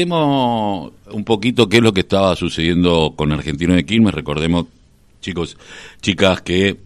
Recordemos un poquito qué es lo que estaba sucediendo con Argentino de Quilmes. Recordemos, chicos, chicas que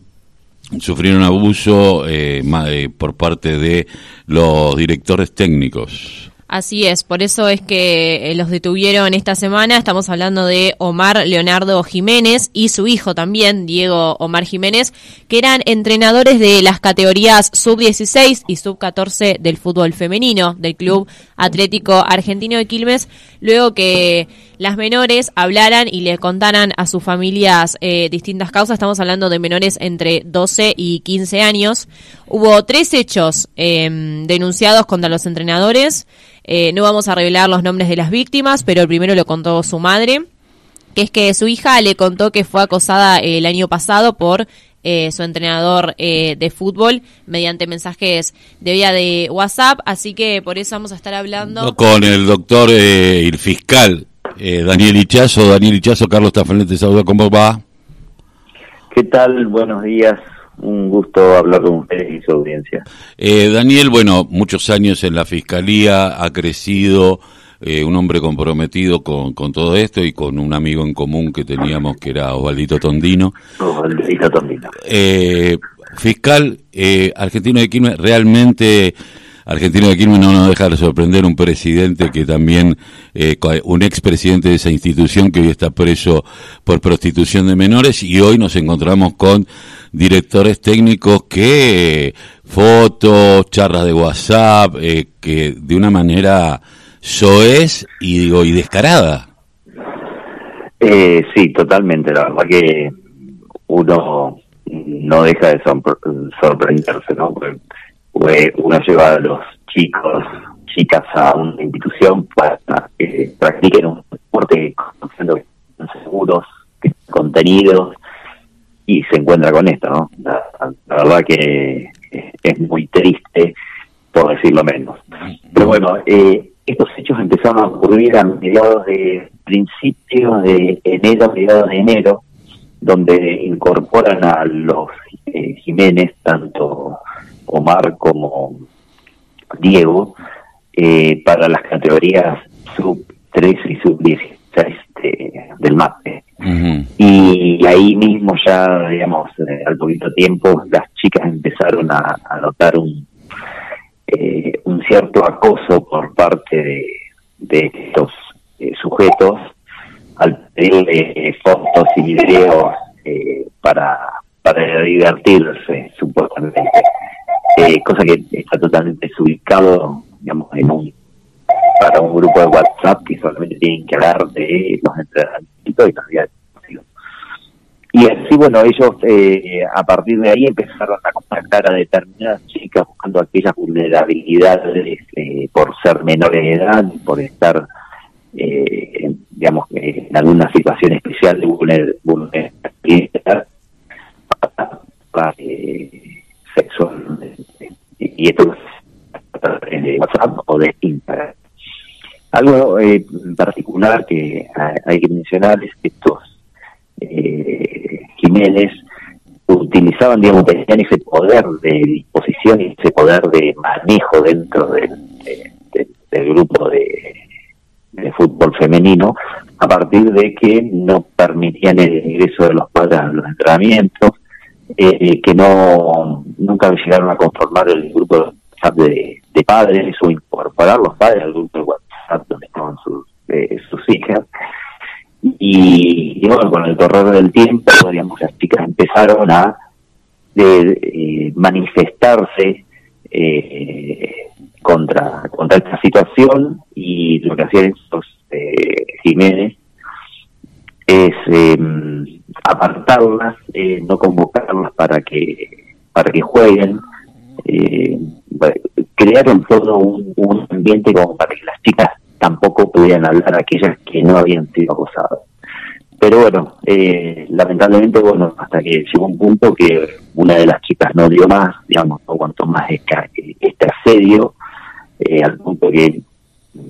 sufrieron abuso eh, eh, por parte de los directores técnicos. Así es, por eso es que eh, los detuvieron esta semana. Estamos hablando de Omar Leonardo Jiménez y su hijo también, Diego Omar Jiménez, que eran entrenadores de las categorías sub-16 y sub-14 del fútbol femenino del Club Atlético Argentino de Quilmes, luego que las menores hablaran y le contaran a sus familias eh, distintas causas. Estamos hablando de menores entre 12 y 15 años. Hubo tres hechos em, denunciados contra los entrenadores. Eh, no vamos a revelar los nombres de las víctimas, pero el primero lo contó su madre, que es que su hija le contó que fue acosada el año pasado por eh, su entrenador eh, de fútbol mediante mensajes de vía de WhatsApp, así que por eso vamos a estar hablando con el doctor y el fiscal Daniel Ichazo. Daniel Ichazo, Carlos Tafanete, saluda, ¿cómo va? ¿Qué tal? Buenos días un gusto hablar con ustedes y su audiencia. Eh, Daniel, bueno, muchos años en la Fiscalía, ha crecido, eh, un hombre comprometido con, con, todo esto y con un amigo en común que teníamos que era Osvaldito Tondino. Osvaldito Tondino. Eh, fiscal eh, argentino de Quilmes, realmente Argentino de Quilmes no nos deja de sorprender un presidente que también, eh, un expresidente de esa institución que hoy está preso por prostitución de menores y hoy nos encontramos con directores técnicos que fotos, charlas de WhatsApp, eh, que de una manera soez y digo y descarada. Eh, sí, totalmente. La verdad que uno no deja de sorprenderse, ¿no? Uno lleva a los chicos, chicas a una institución para que practiquen un deporte conociendo que están seguros, que contenidos, y se encuentra con esto, ¿no? La, verdad que es muy triste, por decirlo menos. Pero bueno, eh, estos hechos empezaron a ocurrir a mediados de principios de enero, mediados de enero, donde incorporan a los eh, Jiménez, tanto Omar como Diego, eh, para las categorías sub 3 y sub 16 del MAPE. Y ahí mismo ya, digamos, eh, al poquito tiempo, las chicas empezaron a, notar un, eh, un cierto acoso por parte de, estos sujetos al pedirle fotos y videos para, para divertirse, supuestamente eh, cosa que está totalmente desubicado, digamos, en un para un grupo de WhatsApp que solamente tienen que hablar de los entrenamientos y calidad y así, bueno, ellos eh, a partir de ahí empezaron a contactar a determinadas chicas buscando aquellas vulnerabilidades eh, por ser menores de edad, por estar, eh, digamos, en alguna situación especial de vulnerabilidad sexual y esto es de WhatsApp o de Instagram. Algo eh, particular que hay que mencionar es que estos eh, Jiménez utilizaban, digamos, tenían ese poder de disposición y ese poder de manejo dentro del, grupo de, fútbol femenino a partir de que no permitían el ingreso de los padres a los entrenamientos, eh, que no nunca llegaron a conformar el grupo de WhatsApp de, padres o incorporar los padres al grupo de WhatsApp donde estaban sus, eh, hijas. Y, bueno, con el correr del tiempo, digamos, las chicas empezaron a de, manifestarse eh, contra, contra esta situación y lo que hacían estos eh, Jiménez es eh, apartarlas, eh, no convocarlas para que para que jueguen. Eh, crearon todo un, ambiente como para que las chicas tampoco pudieran hablar aquellas que no habían sido acosadas. Pero bueno, eh, lamentablemente, bueno, hasta que llegó un punto que una de las chicas no dio más, digamos, no aguantó más este asedio, eh, al punto que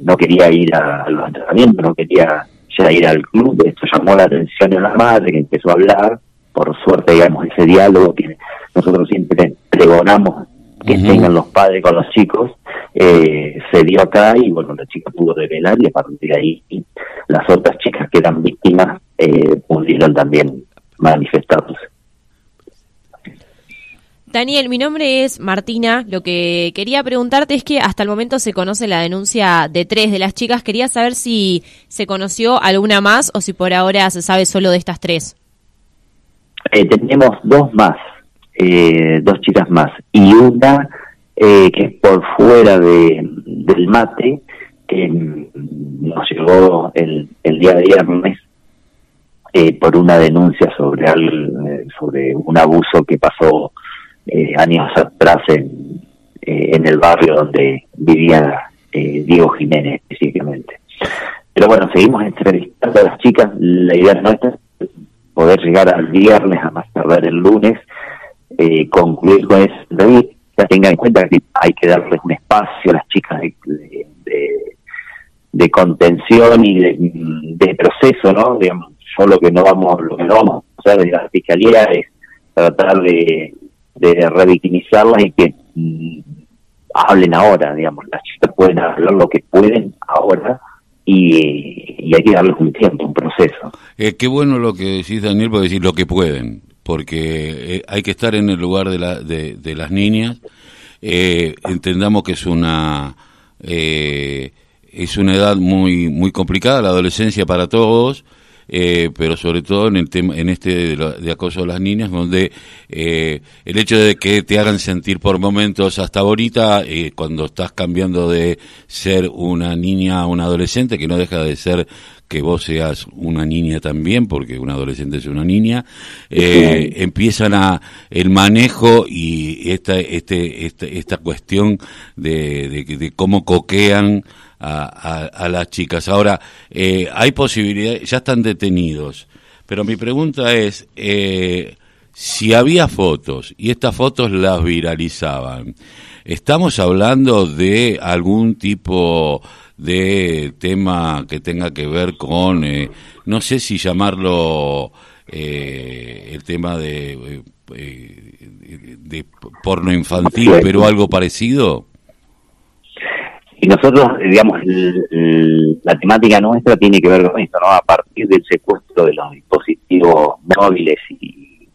no quería ir a, a los entrenamientos, no quería ya ir al club, esto llamó la atención de la madre que empezó a hablar, por suerte digamos ese diálogo que nosotros pregonamos que tengan los padres con los chicos, eh, se dio acá y bueno, la chica pudo revelar y a partir de ahí las otras chicas que eran víctimas eh, pudieron también manifestarse. Daniel, mi nombre es Martina. Lo que quería preguntarte es que hasta el momento se conoce la denuncia de tres de las chicas. Quería saber si se conoció alguna más o si por ahora se sabe solo de estas tres. Eh, tenemos dos más, eh, dos chicas más, y una eh, que es por fuera de, del mate, que nos llegó el, el día de viernes eh, por una denuncia sobre, al, sobre un abuso que pasó eh, años atrás en, eh, en el barrio donde vivía eh, Diego Jiménez específicamente. Pero bueno, seguimos entrevistando a las chicas. La idea nuestra es poder llegar al viernes, a más tardar el lunes, eh, concluir con esa entrevista. Tengan en cuenta que hay que darles un espacio a las chicas de, de, contención y de, de, proceso, ¿no? Digamos, yo lo que no vamos, lo que no vamos a hacer de la fiscalía es tratar de de revictimizarlas y que mm, hablen ahora, digamos, las chicas pueden hablar lo que pueden ahora y, y hay que darles un tiempo, un proceso. Eh, qué bueno lo que decís, Daniel, por decir lo que pueden, porque eh, hay que estar en el lugar de, la, de, las niñas. Eh, entendamos que es una eh, es una edad muy muy complicada, la adolescencia para todos eh, pero sobre todo en el tema, en este de, acoso a las niñas, donde eh, el hecho de que te hagan sentir por momentos hasta ahorita, eh, cuando estás cambiando de ser una niña a una adolescente, que no deja de ser que vos seas una niña también, porque una adolescente es una niña, eh, empiezan a el manejo y esta, este, esta, esta cuestión de, de, de cómo coquean a, a, las chicas. Ahora, eh, hay posibilidades, ya están detenidos, pero mi pregunta es, eh, si había fotos y estas fotos las viralizaban, ¿estamos hablando de algún tipo de tema que tenga que ver con, eh, no sé si llamarlo eh, el tema de, eh, de porno infantil, pero algo parecido? Y nosotros, digamos, el, el, la temática nuestra tiene que ver con esto, ¿no? A partir del secuestro de los dispositivos móviles y,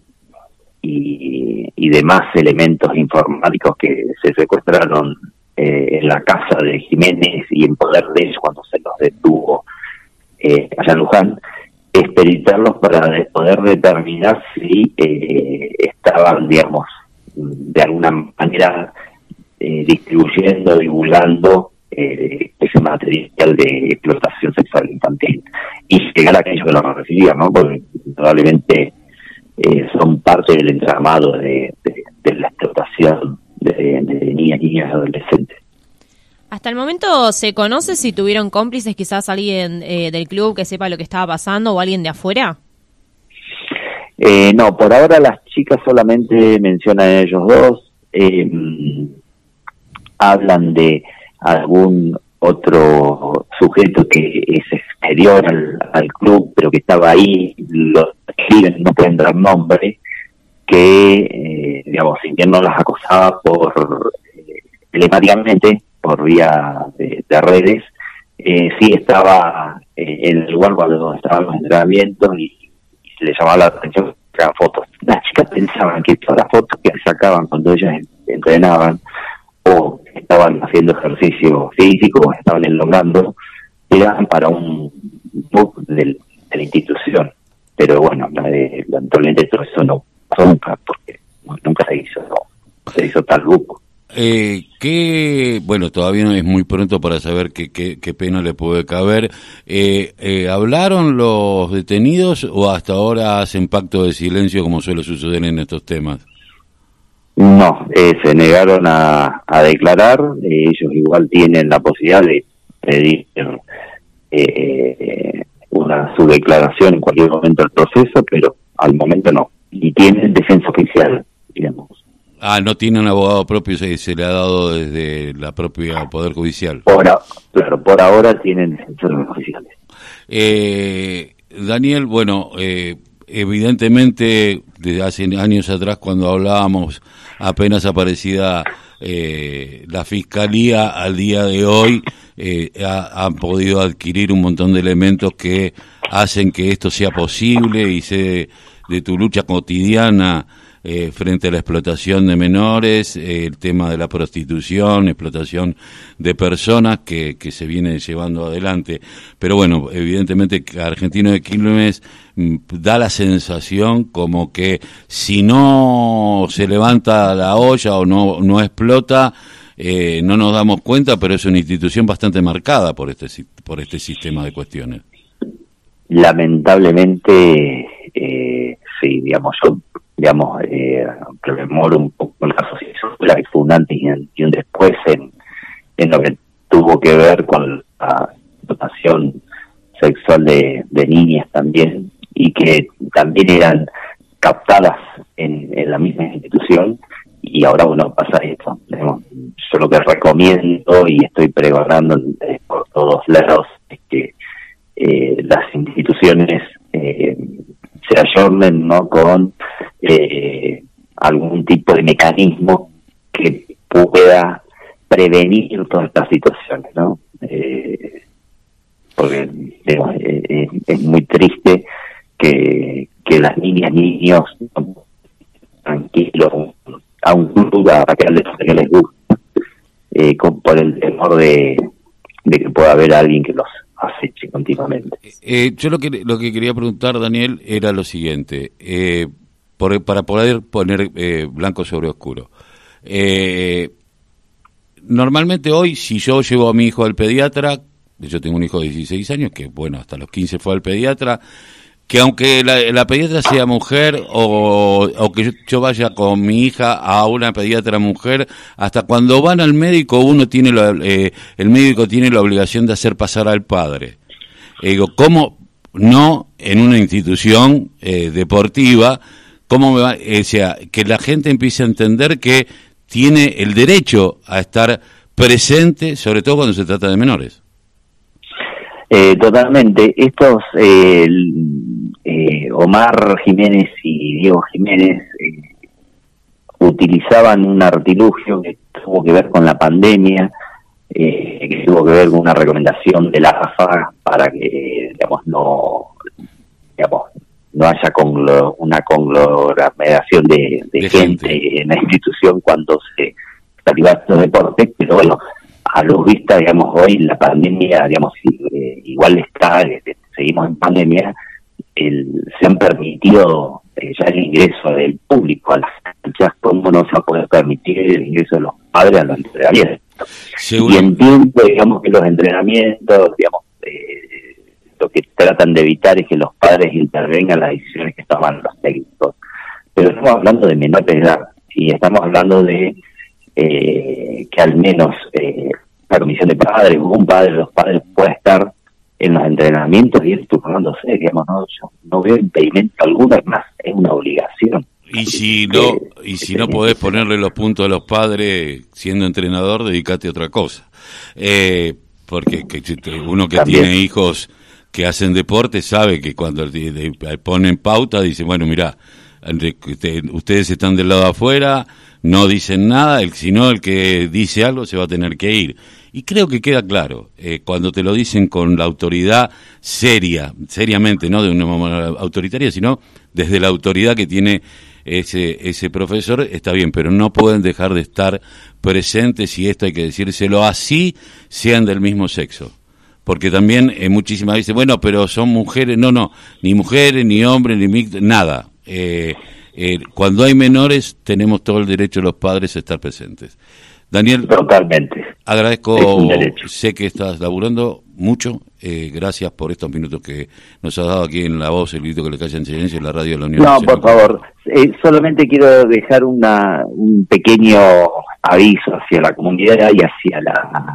y, demás elementos informáticos que se secuestraron eh, en la casa de Jiménez y en poder de ellos cuando se los detuvo eh, allá Luján, experitarlos para de poder determinar si eh, estaban, digamos, de alguna manera eh, distribuyendo, divulgando eh, ese material de explotación sexual infantil y llegar a aquellos que lo recibían, ¿no? Porque probablemente eh, son parte del entramado de, de, de la explotación de, de, niñas, niñas y adolescentes. Hasta el momento se conoce si tuvieron cómplices, quizás alguien eh, del club que sepa lo que estaba pasando o alguien de afuera. Eh, no, por ahora las chicas solamente mencionan a ellos dos, eh, hablan de algún otro sujeto que es exterior al, club, pero que estaba ahí, lo escriben, no pueden dar nombre, que, eh, digamos, si bien no las acosaba por eh, telemáticamente, por vía de, de redes, eh, sí estaba eh, en el lugar cuando estaban los entrenamientos y, y, le llamaba la atención eran fotos. Las chicas pensaban que todas las fotos que sacaban cuando ellas entrenaban o estaban haciendo ejercicio físico estaban enlongando, eran para un book del, de la institución. Pero bueno, lamentablemente todo eso no pasó nunca, porque nunca se hizo, no, se hizo tal book. Eh, ¿qué, bueno, todavía no es muy pronto para saber qué, qué, qué pena le puede caber. Eh, eh, ¿Hablaron los detenidos o hasta ahora hacen pacto de silencio como suele suceder en estos temas? No, eh, se negaron a, a declarar, eh, ellos igual tienen la posibilidad de pedir eh, una su declaración en cualquier momento del proceso, pero al momento no. Y tienen defensa oficial, digamos. Ah, no tiene un abogado propio, se, se le ha dado desde la propia Poder Judicial. Por a, claro, por ahora tienen defensores oficiales. Eh, Daniel, bueno, eh, evidentemente desde hace años atrás cuando hablábamos apenas aparecida eh, la fiscalía al día de hoy eh, han podido adquirir un montón de elementos que hacen que esto sea posible y sé de tu lucha cotidiana eh, frente a la explotación de menores, el tema de la prostitución, explotación de personas que, que se viene llevando adelante. Pero bueno, evidentemente Argentino de Quilmes mm, da la sensación como que si no se levanta la olla o no, no explota, eh, no nos damos cuenta, pero es una institución bastante marcada por este, por este sistema de cuestiones. Lamentablemente, eh, sí, digamos, digamos, eh, rememoro un poco la asociación, la que fue un antes y un después en, en lo que tuvo que ver con la dotación sexual de, de niñas también, y que también eran captadas en, en la misma institución, y ahora, bueno, pasa esto. Yo lo que recomiendo y estoy pregonando eh, por todos lados es que eh, las instituciones eh, se ayornen ¿no? con eh, algún tipo de mecanismo que pueda prevenir todas estas situaciones, ¿no? Eh, porque eh, es muy triste que, que las niñas, niños, tranquilos, a un lugar para que les gusta, eh, con, por el temor de, de que pueda haber alguien que los aceche continuamente. Eh, yo lo que, lo que quería preguntar, Daniel, era lo siguiente. Eh, para poder poner eh, blanco sobre oscuro. Eh, normalmente hoy, si yo llevo a mi hijo al pediatra, yo tengo un hijo de 16 años, que bueno, hasta los 15 fue al pediatra, que aunque la, pediatra sea mujer o, que yo, vaya con mi hija a una pediatra mujer, hasta cuando van al médico uno tiene eh, el médico tiene la obligación de hacer pasar al padre. digo, ¿cómo no en una institución deportiva cómo me va, eh, o sea, que la gente empiece a entender que tiene el derecho a estar presente, sobre todo cuando se trata de menores. Eh, totalmente. Estos, eh, Omar Jiménez y Diego Jiménez utilizaban un artilugio que tuvo que ver con la pandemia, que tuvo que ver con una recomendación de la AFA para que, digamos, no, digamos, no haya una conglomeración de, gente, en la institución cuando se de estos deportes, pero bueno, a luz vista, digamos, hoy la pandemia, digamos, eh, igual está, este, seguimos en pandemia, el, se han permitido eh, ya el ingreso del público a las canchas, ¿cómo no se va a poder permitir el ingreso de los padres a los entrenamientos? Y entiendo, digamos, que los entrenamientos, digamos, eh, lo que tratan de evitar es que los padres intervengan en las decisiones que toman los técnicos. Pero estamos hablando de menor de edad y estamos hablando de eh, que al menos eh, la comisión de padres, un padre de los padres pueda estar en los entrenamientos y ir turnándose, digamos, no, yo no veo impedimento alguno, es más, es una obligación. Y si no, y si no podés ponerle los puntos a los padres siendo entrenador, dedícate a otra cosa. Eh, porque uno que tiene hijos que hacen deporte sabe que cuando ponen pauta, dice, bueno, mira, ustedes están del lado afuera, no dicen nada, el, sino el que dice algo se va a tener que ir. Y creo que queda claro, eh, cuando te lo dicen con la autoridad seria, seriamente, no de una manera autoritaria, sino desde la autoridad que tiene ese, ese profesor, está bien, pero no pueden dejar de estar presentes, y esto hay que decírselo así, sean del mismo sexo porque también eh, muchísimas veces, bueno, pero son mujeres, no, no, ni mujeres, ni hombres, ni nada. Eh, eh, cuando hay menores, tenemos todo el derecho los padres a estar presentes. Daniel, totalmente. Agradezco, sé que estás laburando mucho, eh, gracias por estos minutos que nos has dado aquí en La Voz, el grito que le calla en silencio en la radio de la Unión. No, por favor, solamente quiero dejar una, un pequeño aviso hacia la comunidad y hacia la,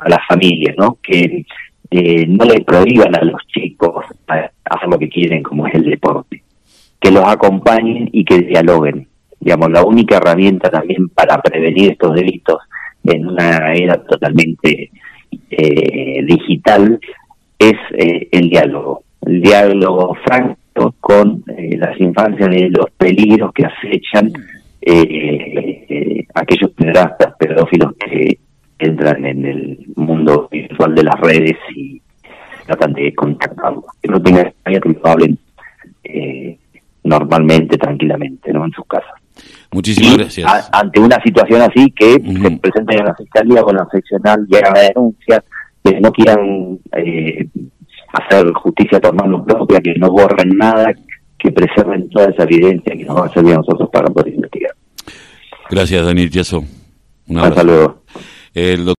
a las familias, ¿no? Que eh, no le prohíban a los chicos hacer lo que quieren, como es el deporte, que los acompañen y que dialoguen. Digamos, la única herramienta también para prevenir estos delitos en una era totalmente eh, digital es eh, el diálogo. El diálogo franco con eh, las infancias de los peligros que acechan eh, aquellos pederastas, pedófilos que entran en el mundo virtual de las redes y tratan de contactarlos. Que no tengan que lo hablen normalmente, tranquilamente, ¿no? en sus casas. Muchísimas gracias. ante una situación así que se presenta en la fiscalía con la seccional y hagan la denuncia, que no quieran eh, hacer justicia por mano propia, que no borren nada, que preserven toda esa evidencia que nos va a servir a nosotros para poder investigar. Gracias, Daniel Tiaso. Un Hasta luego. El